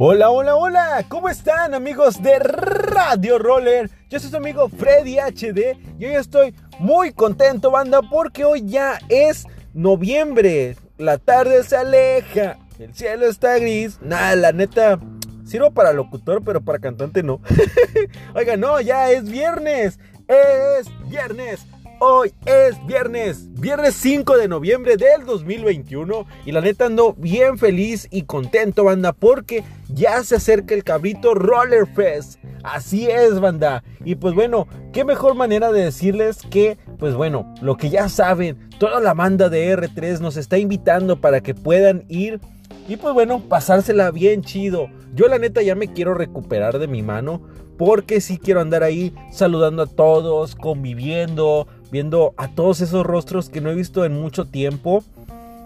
Hola, hola, hola, ¿cómo están amigos de Radio Roller? Yo soy su amigo Freddy HD y hoy estoy muy contento, banda, porque hoy ya es noviembre. La tarde se aleja, el cielo está gris. Nada, la neta, sirvo para locutor, pero para cantante no. Oiga, no, ya es viernes. Es viernes. Hoy es viernes, viernes 5 de noviembre del 2021 y la neta ando bien feliz y contento banda porque ya se acerca el cabrito Roller Fest. Así es banda. Y pues bueno, qué mejor manera de decirles que pues bueno, lo que ya saben, toda la banda de R3 nos está invitando para que puedan ir y pues bueno, pasársela bien chido. Yo la neta ya me quiero recuperar de mi mano porque sí quiero andar ahí saludando a todos, conviviendo, viendo a todos esos rostros que no he visto en mucho tiempo.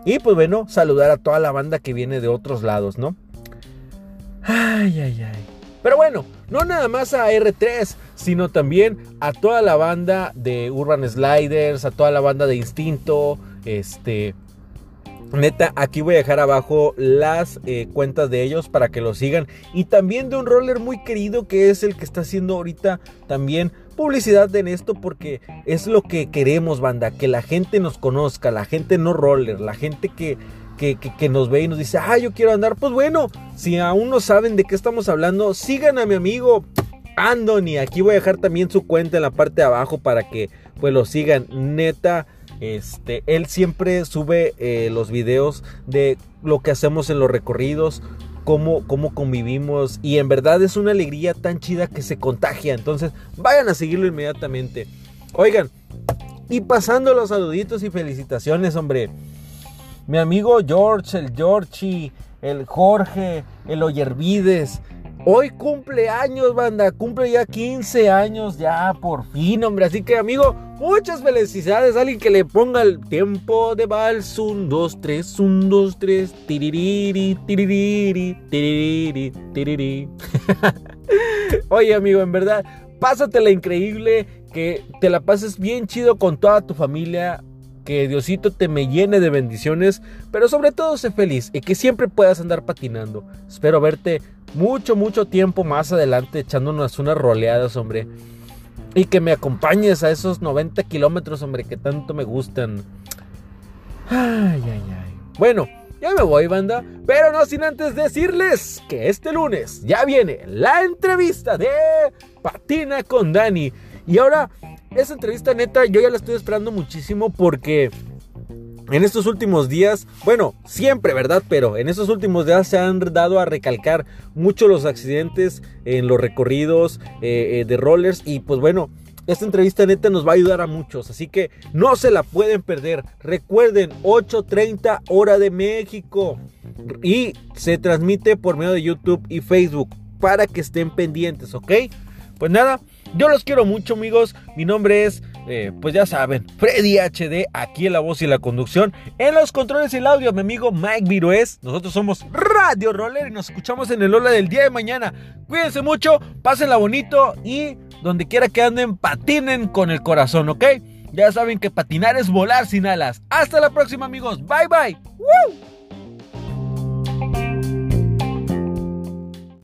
Y pues bueno, saludar a toda la banda que viene de otros lados, ¿no? Ay, ay, ay. Pero bueno, no nada más a R3, sino también a toda la banda de Urban Sliders, a toda la banda de Instinto, este, Neta, aquí voy a dejar abajo las eh, cuentas de ellos para que lo sigan. Y también de un roller muy querido que es el que está haciendo ahorita también publicidad en esto porque es lo que queremos, banda. Que la gente nos conozca, la gente no roller, la gente que, que, que, nos ve y nos dice, ah, yo quiero andar. Pues bueno, si aún no saben de qué estamos hablando, sigan a mi amigo Andoni. Aquí voy a dejar también su cuenta en la parte de abajo para que pues lo sigan. Neta este, él siempre sube eh, los videos de lo que hacemos en los recorridos, cómo, cómo convivimos y en verdad es una alegría tan chida que se contagia. Entonces vayan a seguirlo inmediatamente. Oigan, y pasando los saluditos y felicitaciones, hombre. Mi amigo George, el Georgie, el Jorge, el Oyervides, Hoy cumple años, banda. Cumple ya 15 años, ya por fin, hombre. Así que, amigo, muchas felicidades. Alguien que le ponga el tiempo de vals. Un, dos, tres, un, dos, tres. Tiririri, tiririri, tiririri, tiririri. Oye, amigo, en verdad, pásatela increíble. Que te la pases bien chido con toda tu familia que Diosito te me llene de bendiciones, pero sobre todo sé feliz y que siempre puedas andar patinando. Espero verte mucho, mucho tiempo más adelante echándonos unas roleadas, hombre. Y que me acompañes a esos 90 kilómetros, hombre, que tanto me gustan. Ay, ay, ay. Bueno, ya me voy, banda. Pero no sin antes decirles que este lunes ya viene la entrevista de Patina con Dani. Y ahora esa entrevista neta yo ya la estoy esperando muchísimo porque en estos últimos días, bueno, siempre, ¿verdad? Pero en estos últimos días se han dado a recalcar mucho los accidentes en los recorridos eh, eh, de rollers y pues bueno, esta entrevista neta nos va a ayudar a muchos, así que no se la pueden perder. Recuerden, 8.30 hora de México y se transmite por medio de YouTube y Facebook para que estén pendientes, ¿ok? Pues nada, yo los quiero mucho amigos, mi nombre es, eh, pues ya saben, Freddy HD, aquí en la voz y la conducción, en los controles y el audio, mi amigo Mike Virués, nosotros somos Radio Roller y nos escuchamos en el Hola del día de mañana. Cuídense mucho, pásenla bonito y donde quiera que anden, patinen con el corazón, ¿ok? Ya saben que patinar es volar sin alas. Hasta la próxima amigos, bye bye.